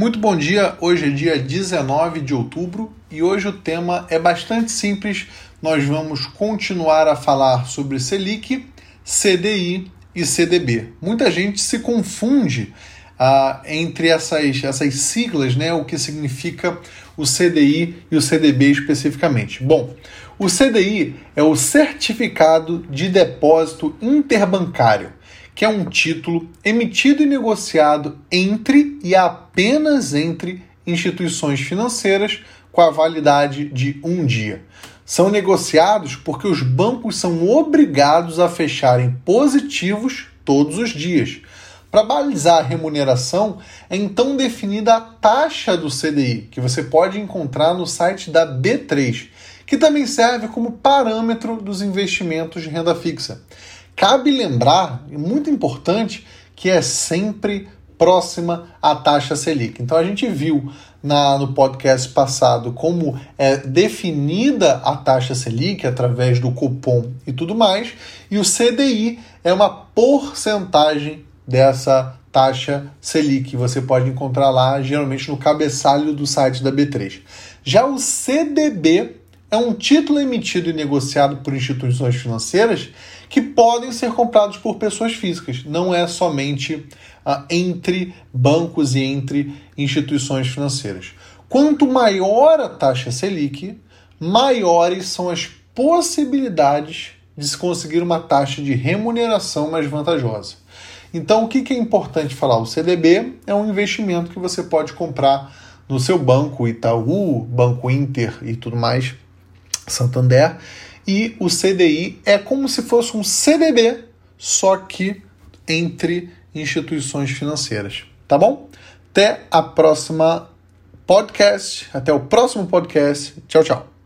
Muito bom dia, hoje é dia 19 de outubro e hoje o tema é bastante simples. Nós vamos continuar a falar sobre Selic, CDI e CDB. Muita gente se confunde ah, entre essas, essas siglas, né, o que significa o CDI e o CDB especificamente. Bom, o CDI é o Certificado de Depósito Interbancário que é um título emitido e negociado entre e apenas entre instituições financeiras com a validade de um dia. São negociados porque os bancos são obrigados a fecharem positivos todos os dias. Para balizar a remuneração, é então definida a taxa do CDI, que você pode encontrar no site da B3, que também serve como parâmetro dos investimentos de renda fixa. Cabe lembrar, e muito importante, que é sempre próxima à taxa Selic. Então a gente viu na, no podcast passado como é definida a taxa Selic através do cupom e tudo mais, e o CDI é uma porcentagem dessa taxa Selic. Você pode encontrar lá, geralmente no cabeçalho do site da B3. Já o CDB é um título emitido e negociado por instituições financeiras que podem ser comprados por pessoas físicas, não é somente ah, entre bancos e entre instituições financeiras. Quanto maior a taxa Selic, maiores são as possibilidades de se conseguir uma taxa de remuneração mais vantajosa. Então, o que é importante falar? O CDB é um investimento que você pode comprar no seu banco Itaú, Banco Inter e tudo mais, Santander, e o CDI é como se fosse um CDB, só que entre instituições financeiras. Tá bom? Até a próxima podcast, até o próximo podcast. Tchau, tchau.